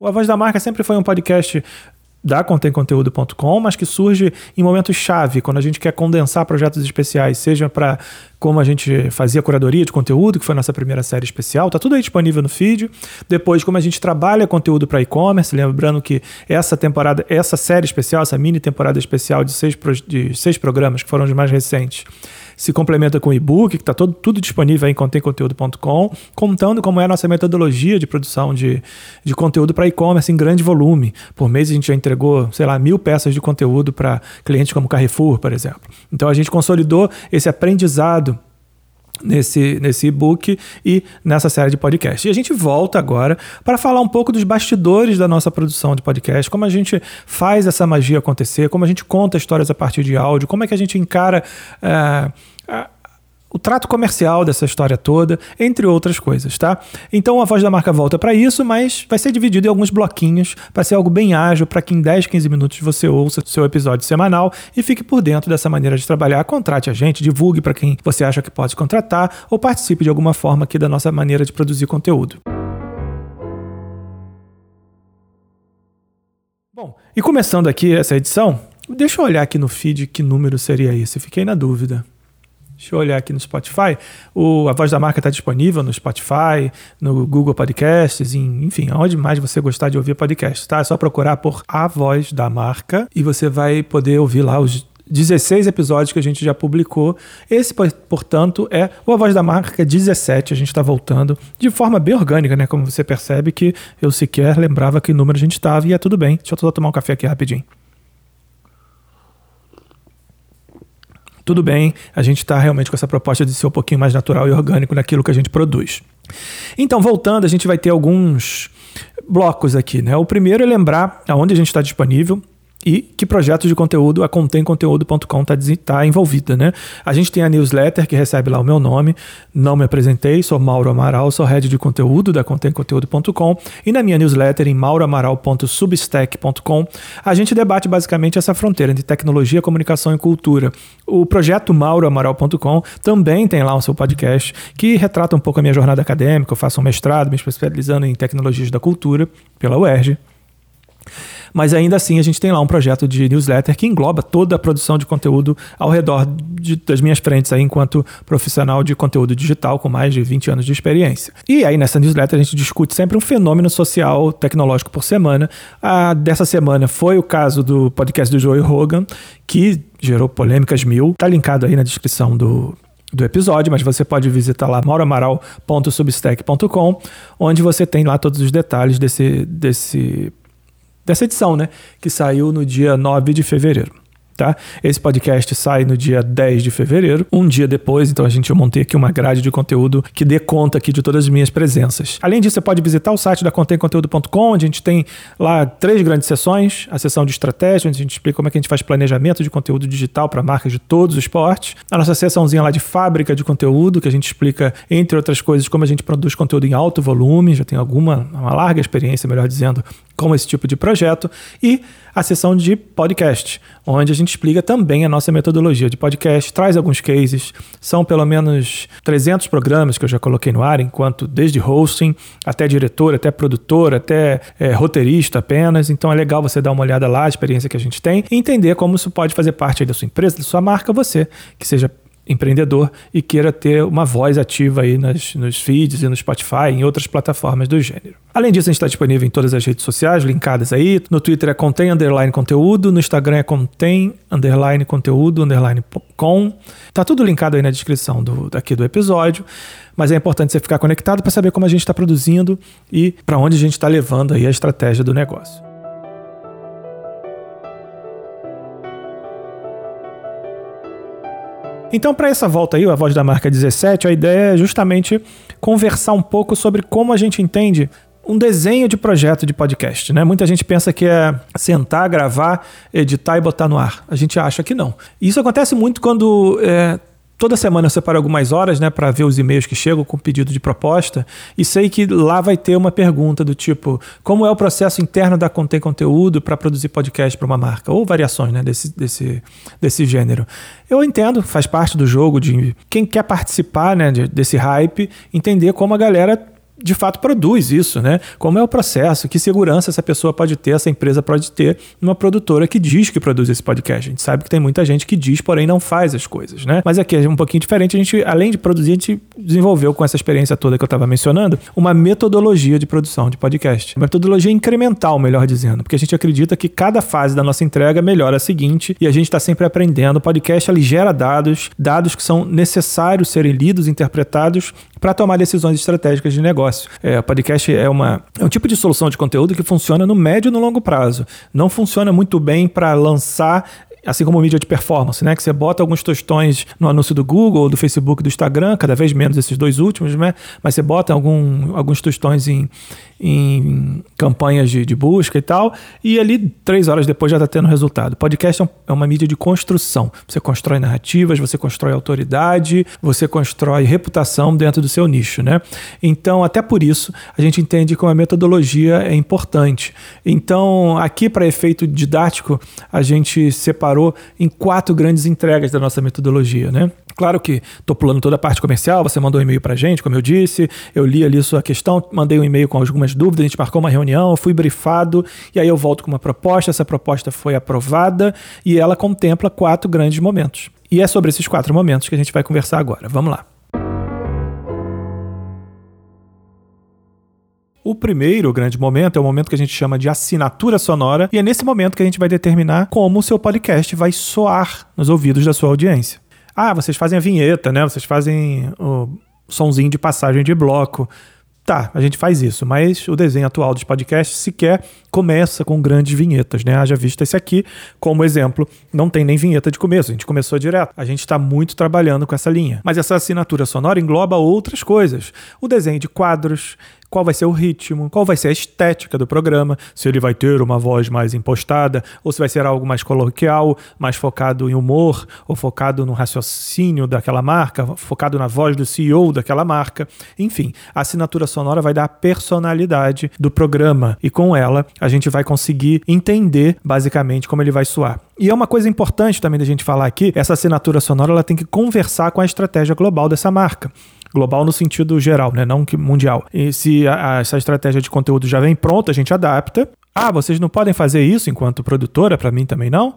O A Voz da Marca sempre foi um podcast da contemconteúdo.com, mas que surge em momentos chave, quando a gente quer condensar projetos especiais, seja para como a gente fazia curadoria de conteúdo, que foi a nossa primeira série especial, tá tudo aí disponível no feed. Depois, como a gente trabalha conteúdo para e-commerce, lembrando que essa temporada, essa série especial, essa mini temporada especial de seis, de seis programas, que foram os mais recentes, se complementa com o e-book, que está tudo disponível em contemconteúdo.com, contando como é a nossa metodologia de produção de, de conteúdo para e-commerce em grande volume. Por mês a gente já entregou, sei lá, mil peças de conteúdo para clientes como Carrefour, por exemplo. Então a gente consolidou esse aprendizado nesse, nesse e-book e nessa série de podcast. E a gente volta agora para falar um pouco dos bastidores da nossa produção de podcast, como a gente faz essa magia acontecer, como a gente conta histórias a partir de áudio, como é que a gente encara. Uh, o trato comercial dessa história toda, entre outras coisas, tá? Então a voz da marca volta para isso, mas vai ser dividido em alguns bloquinhos para ser algo bem ágil, para que em 10, 15 minutos você ouça o seu episódio semanal e fique por dentro dessa maneira de trabalhar. Contrate a gente, divulgue para quem você acha que pode contratar ou participe de alguma forma aqui da nossa maneira de produzir conteúdo. Bom, e começando aqui essa edição, deixa eu olhar aqui no feed que número seria esse, fiquei na dúvida. Deixa eu olhar aqui no Spotify. O, a voz da marca está disponível no Spotify, no Google Podcasts, em, enfim, onde mais você gostar de ouvir podcast, tá? É só procurar por A Voz da Marca e você vai poder ouvir lá os 16 episódios que a gente já publicou. Esse, portanto, é o A Voz da Marca 17. A gente está voltando de forma bem orgânica, né? Como você percebe que eu sequer lembrava que número a gente estava e é tudo bem. Deixa eu só tomar um café aqui rapidinho. Tudo bem, a gente está realmente com essa proposta de ser um pouquinho mais natural e orgânico naquilo que a gente produz. Então, voltando, a gente vai ter alguns blocos aqui. Né? O primeiro é lembrar aonde a gente está disponível e que projetos de conteúdo a contemconteúdo.com está tá envolvida, né? A gente tem a newsletter que recebe lá o meu nome, não me apresentei, sou Mauro Amaral, sou head de conteúdo da contemconteúdo.com e na minha newsletter em mauroamaral.substack.com a gente debate basicamente essa fronteira entre tecnologia, comunicação e cultura. O projeto mauroamaral.com também tem lá o seu podcast que retrata um pouco a minha jornada acadêmica, eu faço um mestrado me especializando em tecnologias da cultura pela UERJ. Mas ainda assim a gente tem lá um projeto de newsletter que engloba toda a produção de conteúdo ao redor de, das minhas frentes aí, enquanto profissional de conteúdo digital com mais de 20 anos de experiência. E aí nessa newsletter a gente discute sempre um fenômeno social tecnológico por semana. A dessa semana foi o caso do podcast do Joey Rogan, que gerou polêmicas mil. Tá linkado aí na descrição do, do episódio, mas você pode visitar lá mauramaral.substack.com, onde você tem lá todos os detalhes desse, desse dessa edição, né? Que saiu no dia 9 de fevereiro. Tá? Esse podcast sai no dia 10 de fevereiro, um dia depois, então a gente eu montei aqui uma grade de conteúdo que dê conta aqui de todas as minhas presenças. Além disso, você pode visitar o site da contemconteúdo.com, onde a gente tem lá três grandes sessões, a sessão de estratégia, onde a gente explica como é que a gente faz planejamento de conteúdo digital para marcas de todos os esportes, a nossa sessãozinha lá de fábrica de conteúdo, que a gente explica, entre outras coisas, como a gente produz conteúdo em alto volume, já tem alguma, uma larga experiência, melhor dizendo, com esse tipo de projeto, e a sessão de podcast, onde a gente explica também a nossa metodologia de podcast, traz alguns cases, são pelo menos 300 programas que eu já coloquei no ar, enquanto desde hosting, até diretor, até produtor, até é, roteirista apenas, então é legal você dar uma olhada lá, a experiência que a gente tem, e entender como isso pode fazer parte da sua empresa, da sua marca, você, que seja empreendedor e queira ter uma voz ativa aí nas, nos feeds e no Spotify e em outras plataformas do gênero. Além disso, a gente está disponível em todas as redes sociais, linkadas aí. No Twitter é contém underline conteúdo, no Instagram é contém underline conteúdo underline com. Tá tudo linkado aí na descrição do, daqui do episódio. Mas é importante você ficar conectado para saber como a gente está produzindo e para onde a gente está levando aí a estratégia do negócio. Então, para essa volta aí, a voz da marca 17, a ideia é justamente conversar um pouco sobre como a gente entende um desenho de projeto de podcast, né? Muita gente pensa que é sentar, gravar, editar e botar no ar. A gente acha que não. Isso acontece muito quando é, toda semana eu separo algumas horas, né, para ver os e-mails que chegam com pedido de proposta e sei que lá vai ter uma pergunta do tipo: como é o processo interno da Contém Conteúdo para produzir podcast para uma marca? Ou variações, né, desse, desse, desse gênero. Eu entendo, faz parte do jogo de quem quer participar, né, desse hype, entender como a galera de fato produz isso, né? Como é o processo, que segurança essa pessoa pode ter, essa empresa pode ter numa produtora que diz que produz esse podcast. A gente sabe que tem muita gente que diz, porém não faz as coisas, né? Mas aqui é um pouquinho diferente. A gente, além de produzir, a gente desenvolveu com essa experiência toda que eu estava mencionando, uma metodologia de produção de podcast. Uma metodologia incremental, melhor dizendo, porque a gente acredita que cada fase da nossa entrega melhora a seguinte e a gente está sempre aprendendo. O podcast ele gera dados, dados que são necessários serem lidos, interpretados para tomar decisões estratégicas de negócio. É, o podcast é, uma, é um tipo de solução de conteúdo que funciona no médio e no longo prazo. Não funciona muito bem para lançar assim como mídia de performance, né? Que você bota alguns tostões no anúncio do Google, do Facebook, do Instagram, cada vez menos esses dois últimos, né? Mas você bota algum, alguns tostões em, em campanhas de, de, busca e tal, e ali três horas depois já está tendo resultado. Podcast é, é uma mídia de construção. Você constrói narrativas, você constrói autoridade, você constrói reputação dentro do seu nicho, né? Então, até por isso, a gente entende que uma metodologia é importante. Então, aqui para efeito didático, a gente separou em quatro grandes entregas da nossa metodologia, né? Claro que estou pulando toda a parte comercial, você mandou um e-mail para a gente, como eu disse, eu li ali sua questão, mandei um e-mail com algumas dúvidas, a gente marcou uma reunião, eu fui brifado, e aí eu volto com uma proposta, essa proposta foi aprovada e ela contempla quatro grandes momentos. E é sobre esses quatro momentos que a gente vai conversar agora. Vamos lá. O primeiro grande momento é o momento que a gente chama de assinatura sonora, e é nesse momento que a gente vai determinar como o seu podcast vai soar nos ouvidos da sua audiência. Ah, vocês fazem a vinheta, né? Vocês fazem o sonzinho de passagem de bloco. Tá, a gente faz isso, mas o desenho atual dos podcasts sequer começa com grandes vinhetas, né? Haja visto esse aqui como exemplo, não tem nem vinheta de começo, a gente começou direto. A gente está muito trabalhando com essa linha. Mas essa assinatura sonora engloba outras coisas. O desenho de quadros, qual vai ser o ritmo, qual vai ser a estética do programa, se ele vai ter uma voz mais impostada, ou se vai ser algo mais coloquial, mais focado em humor, ou focado no raciocínio daquela marca, focado na voz do CEO daquela marca. Enfim, a assinatura sonora vai dar a personalidade do programa e com ela a gente vai conseguir entender basicamente como ele vai soar. E é uma coisa importante também da gente falar aqui, essa assinatura sonora ela tem que conversar com a estratégia global dessa marca. Global no sentido geral, né? não mundial. E se a, a, essa estratégia de conteúdo já vem pronta, a gente adapta. Ah, vocês não podem fazer isso enquanto produtora, para mim também não?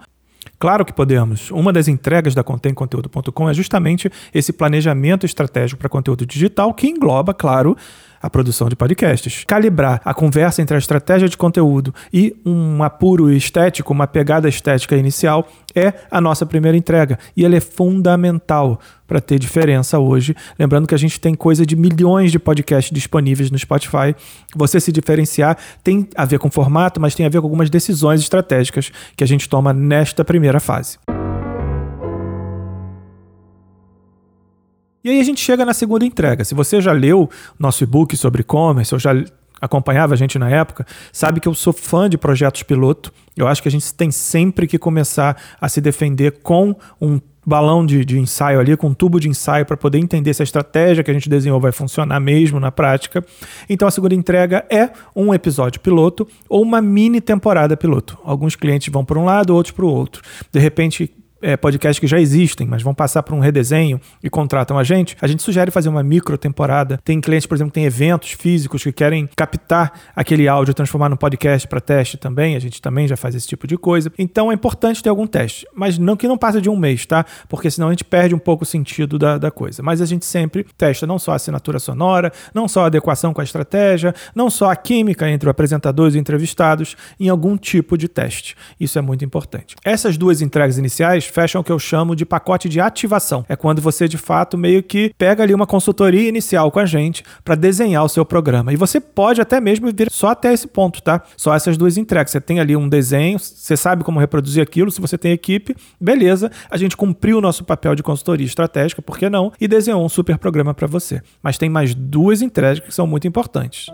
Claro que podemos. Uma das entregas da contemconteúdo.com é justamente esse planejamento estratégico para conteúdo digital que engloba, claro, a produção de podcasts. Calibrar a conversa entre a estratégia de conteúdo e um apuro estético, uma pegada estética inicial, é a nossa primeira entrega. E ela é fundamental para ter diferença hoje. Lembrando que a gente tem coisa de milhões de podcasts disponíveis no Spotify. Você se diferenciar tem a ver com formato, mas tem a ver com algumas decisões estratégicas que a gente toma nesta primeira fase. E aí a gente chega na segunda entrega. Se você já leu nosso e-book sobre e-commerce, ou já acompanhava a gente na época, sabe que eu sou fã de projetos piloto. Eu acho que a gente tem sempre que começar a se defender com um balão de, de ensaio ali, com um tubo de ensaio para poder entender se a estratégia que a gente desenhou vai funcionar mesmo na prática. Então a segunda entrega é um episódio piloto ou uma mini temporada piloto. Alguns clientes vão para um lado, outros para o outro. De repente é, podcasts que já existem, mas vão passar por um redesenho e contratam a gente, a gente sugere fazer uma micro temporada. Tem clientes, por exemplo, que tem eventos físicos que querem captar aquele áudio transformar no podcast para teste também. A gente também já faz esse tipo de coisa. Então é importante ter algum teste, mas não que não passe de um mês, tá? Porque senão a gente perde um pouco o sentido da, da coisa. Mas a gente sempre testa não só a assinatura sonora, não só a adequação com a estratégia, não só a química entre o apresentador e os entrevistados, em algum tipo de teste. Isso é muito importante. Essas duas entregas iniciais o que eu chamo de pacote de ativação. É quando você de fato meio que pega ali uma consultoria inicial com a gente para desenhar o seu programa. E você pode até mesmo vir só até esse ponto, tá? Só essas duas entregas. Você tem ali um desenho, você sabe como reproduzir aquilo, se você tem equipe, beleza. A gente cumpriu o nosso papel de consultoria estratégica, por que não? E desenhou um super programa para você. Mas tem mais duas entregas que são muito importantes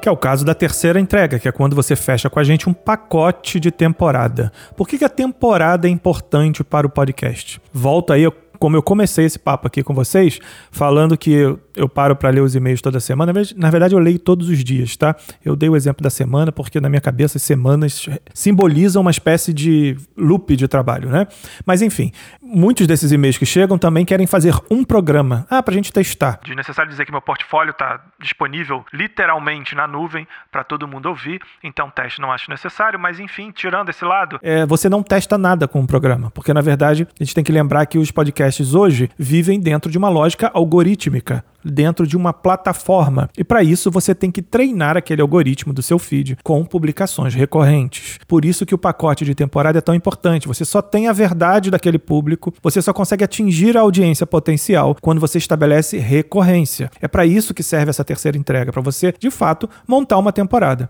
que é o caso da terceira entrega, que é quando você fecha com a gente um pacote de temporada. Por que, que a temporada é importante para o podcast? Volto aí como eu comecei esse papo aqui com vocês, falando que eu, paro para ler os e-mails toda semana, na verdade eu leio todos os dias, tá? Eu dei o exemplo da semana porque na minha cabeça as semanas simbolizam uma espécie de loop de trabalho, né? Mas enfim, muitos desses e-mails que chegam também querem fazer um programa, ah, para a gente testar. É necessário dizer que meu portfólio está disponível literalmente na nuvem para todo mundo ouvir, então teste não acho necessário, mas enfim, tirando esse lado. É, você não testa nada com um programa, porque na verdade a gente tem que lembrar que os podcasts hoje vivem dentro de uma lógica algorítmica dentro de uma plataforma. E para isso você tem que treinar aquele algoritmo do seu feed com publicações recorrentes. Por isso que o pacote de temporada é tão importante. Você só tem a verdade daquele público, você só consegue atingir a audiência potencial quando você estabelece recorrência. É para isso que serve essa terceira entrega, para você, de fato, montar uma temporada.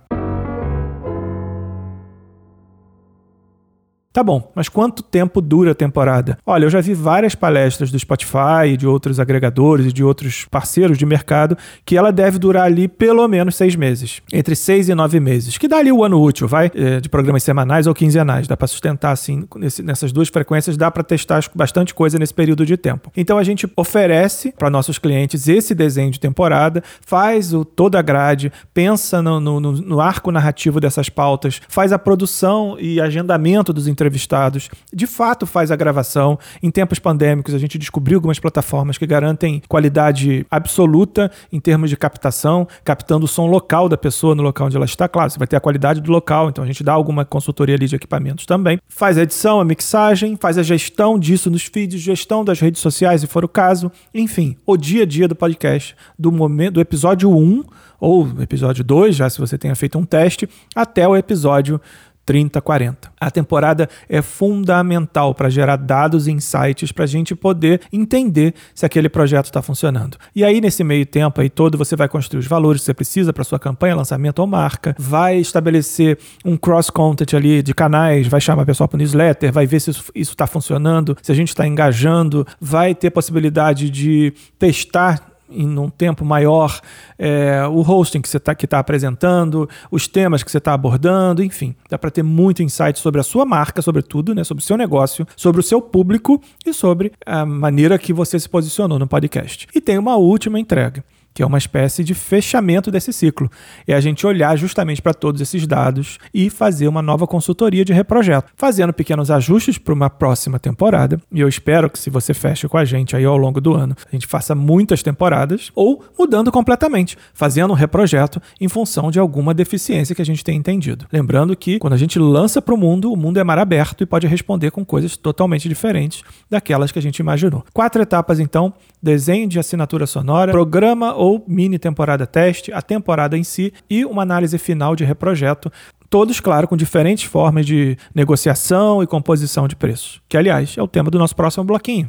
Tá bom, mas quanto tempo dura a temporada? Olha, eu já vi várias palestras do Spotify, de outros agregadores e de outros parceiros de mercado que ela deve durar ali pelo menos seis meses, entre seis e nove meses, que dá ali o ano útil, vai, é, de programas semanais ou quinzenais, dá para sustentar assim nessas duas frequências, dá para testar bastante coisa nesse período de tempo. Então a gente oferece para nossos clientes esse desenho de temporada, faz o, toda a grade, pensa no, no, no arco narrativo dessas pautas, faz a produção e agendamento dos entrevistados, de fato faz a gravação. Em tempos pandêmicos, a gente descobriu algumas plataformas que garantem qualidade absoluta em termos de captação, captando o som local da pessoa no local onde ela está. Claro, você vai ter a qualidade do local, então a gente dá alguma consultoria ali de equipamentos também. Faz a edição, a mixagem, faz a gestão disso nos feeds, gestão das redes sociais, se for o caso. Enfim, o dia a dia do podcast, do momento do episódio 1 ou episódio 2, já se você tenha feito um teste, até o episódio 30, 40. A temporada é fundamental para gerar dados e insights para a gente poder entender se aquele projeto está funcionando. E aí, nesse meio tempo aí todo, você vai construir os valores que você precisa para sua campanha, lançamento ou marca, vai estabelecer um cross-content ali de canais, vai chamar a pessoa para o newsletter, vai ver se isso está funcionando, se a gente está engajando, vai ter possibilidade de testar em um tempo maior é, o hosting que você está tá apresentando, os temas que você está abordando, enfim. Dá para ter muito insight sobre a sua marca, sobretudo, né, sobre o seu negócio, sobre o seu público e sobre a maneira que você se posicionou no podcast. E tem uma última entrega que é uma espécie de fechamento desse ciclo. É a gente olhar justamente para todos esses dados e fazer uma nova consultoria de reprojeto, fazendo pequenos ajustes para uma próxima temporada. E eu espero que se você feche com a gente aí ao longo do ano, a gente faça muitas temporadas ou mudando completamente, fazendo um reprojeto em função de alguma deficiência que a gente tem entendido. Lembrando que quando a gente lança para o mundo, o mundo é mar aberto e pode responder com coisas totalmente diferentes daquelas que a gente imaginou. Quatro etapas então: desenho de assinatura sonora, programa ou mini temporada teste, a temporada em si e uma análise final de reprojeto. Todos, claro, com diferentes formas de negociação e composição de preços, que, aliás, é o tema do nosso próximo bloquinho.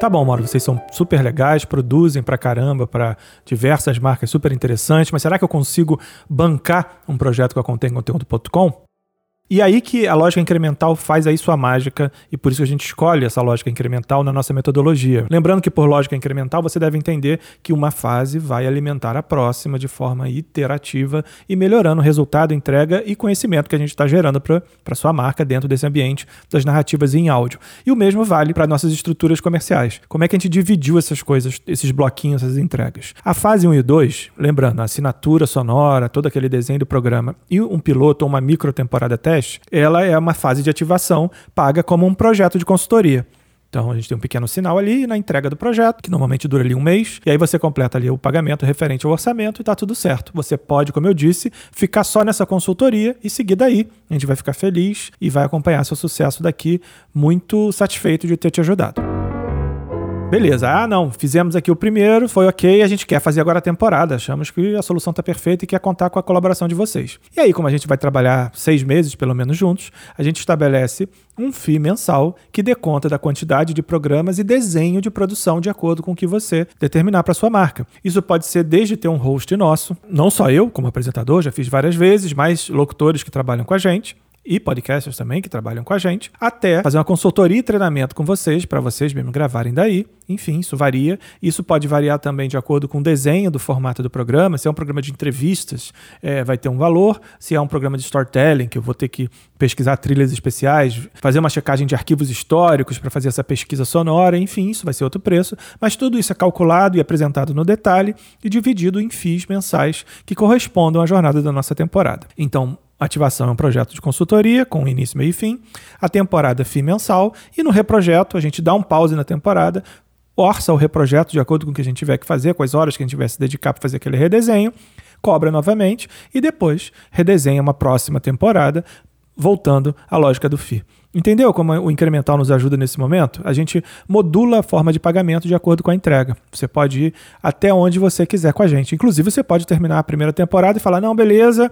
Tá bom, Mauro, vocês são super legais, produzem pra caramba para diversas marcas super interessantes, mas será que eu consigo bancar um projeto com a Contém Conteúdo.com? E aí que a lógica incremental faz aí sua mágica e por isso a gente escolhe essa lógica incremental na nossa metodologia. Lembrando que por lógica incremental você deve entender que uma fase vai alimentar a próxima de forma iterativa e melhorando o resultado, entrega e conhecimento que a gente está gerando para sua marca dentro desse ambiente das narrativas em áudio. E o mesmo vale para nossas estruturas comerciais. Como é que a gente dividiu essas coisas, esses bloquinhos, essas entregas? A fase 1 e 2, lembrando, a assinatura sonora, todo aquele desenho do programa e um piloto ou uma micro temporada teste ela é uma fase de ativação paga como um projeto de consultoria. Então a gente tem um pequeno sinal ali na entrega do projeto, que normalmente dura ali um mês, e aí você completa ali o pagamento referente ao orçamento e tá tudo certo. Você pode, como eu disse, ficar só nessa consultoria e seguir daí. A gente vai ficar feliz e vai acompanhar seu sucesso daqui, muito satisfeito de ter te ajudado. Beleza, ah não, fizemos aqui o primeiro, foi ok, a gente quer fazer agora a temporada, achamos que a solução está perfeita e quer contar com a colaboração de vocês. E aí, como a gente vai trabalhar seis meses pelo menos juntos, a gente estabelece um FII mensal que dê conta da quantidade de programas e desenho de produção de acordo com o que você determinar para sua marca. Isso pode ser desde ter um host nosso, não só eu como apresentador, já fiz várias vezes, mas locutores que trabalham com a gente, e podcasters também que trabalham com a gente, até fazer uma consultoria e treinamento com vocês, para vocês mesmo gravarem daí. Enfim, isso varia. Isso pode variar também de acordo com o desenho do formato do programa. Se é um programa de entrevistas, é, vai ter um valor. Se é um programa de storytelling, que eu vou ter que pesquisar trilhas especiais, fazer uma checagem de arquivos históricos para fazer essa pesquisa sonora, enfim, isso vai ser outro preço. Mas tudo isso é calculado e apresentado no detalhe e dividido em FIIs mensais que correspondam à jornada da nossa temporada. Então, Ativação é um projeto de consultoria com início, meio e fim. A temporada FII mensal. E no reprojeto, a gente dá um pause na temporada, orça o reprojeto de acordo com o que a gente tiver que fazer, com as horas que a gente tiver se dedicar para fazer aquele redesenho, cobra novamente e depois redesenha uma próxima temporada, voltando à lógica do FII. Entendeu como o incremental nos ajuda nesse momento? A gente modula a forma de pagamento de acordo com a entrega. Você pode ir até onde você quiser com a gente. Inclusive, você pode terminar a primeira temporada e falar: não, beleza,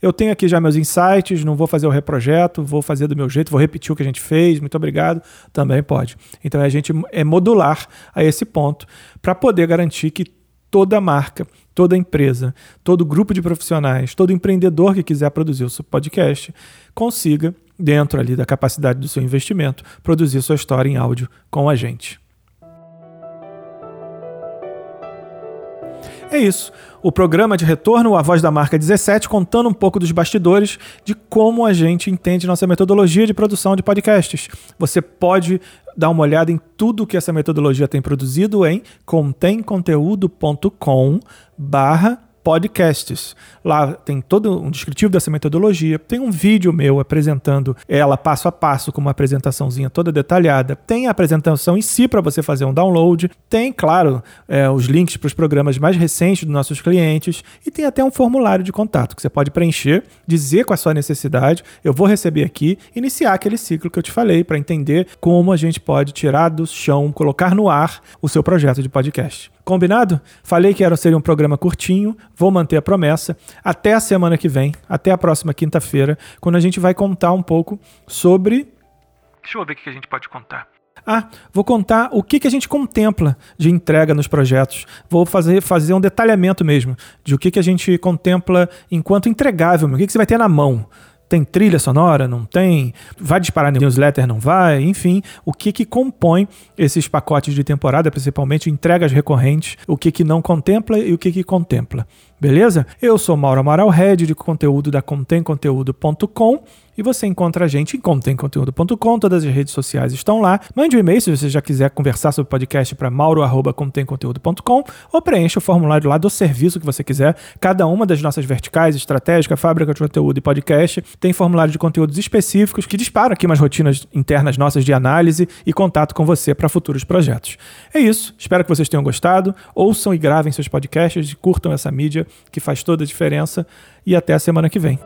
eu tenho aqui já meus insights, não vou fazer o reprojeto, vou fazer do meu jeito, vou repetir o que a gente fez, muito obrigado. Também pode. Então, a gente é modular a esse ponto para poder garantir que toda marca, toda empresa, todo grupo de profissionais, todo empreendedor que quiser produzir o seu podcast consiga dentro ali da capacidade do seu investimento, produzir sua história em áudio com a gente. É isso. O programa de retorno, a voz da marca 17, contando um pouco dos bastidores de como a gente entende nossa metodologia de produção de podcasts. Você pode dar uma olhada em tudo que essa metodologia tem produzido em contemconteúdo.com barra podcasts. Lá tem todo um descritivo dessa metodologia, tem um vídeo meu apresentando ela passo a passo, com uma apresentaçãozinha toda detalhada. Tem a apresentação em si para você fazer um download. Tem, claro, é, os links para os programas mais recentes dos nossos clientes e tem até um formulário de contato que você pode preencher, dizer com a sua necessidade, eu vou receber aqui, iniciar aquele ciclo que eu te falei para entender como a gente pode tirar do chão, colocar no ar o seu projeto de podcast. Combinado? Falei que era seria um programa curtinho, vou manter a promessa. Até a semana que vem, até a próxima quinta-feira, quando a gente vai contar um pouco sobre. Deixa eu ver o que a gente pode contar. Ah, vou contar o que, que a gente contempla de entrega nos projetos. Vou fazer, fazer um detalhamento mesmo de o que, que a gente contempla enquanto entregável, o que, que você vai ter na mão. Tem trilha sonora? Não tem? Vai disparar newsletter? Não vai? Enfim, o que que compõe esses pacotes de temporada, principalmente entregas recorrentes, o que que não contempla e o que que contempla. Beleza? Eu sou Mauro Amaral, head de conteúdo da contemconteúdo.com e você encontra a gente em contemconteúdo.com, todas as redes sociais estão lá. Mande um e-mail se você já quiser conversar sobre o podcast para mauro.contemconteúdo.com ou preencha o formulário lá do serviço que você quiser. Cada uma das nossas verticais, estratégica, fábrica de conteúdo e podcast, tem formulário de conteúdos específicos que disparam aqui umas rotinas internas nossas de análise e contato com você para futuros projetos. É isso, espero que vocês tenham gostado. Ouçam e gravem seus podcasts e curtam essa mídia que faz toda a diferença. E até a semana que vem.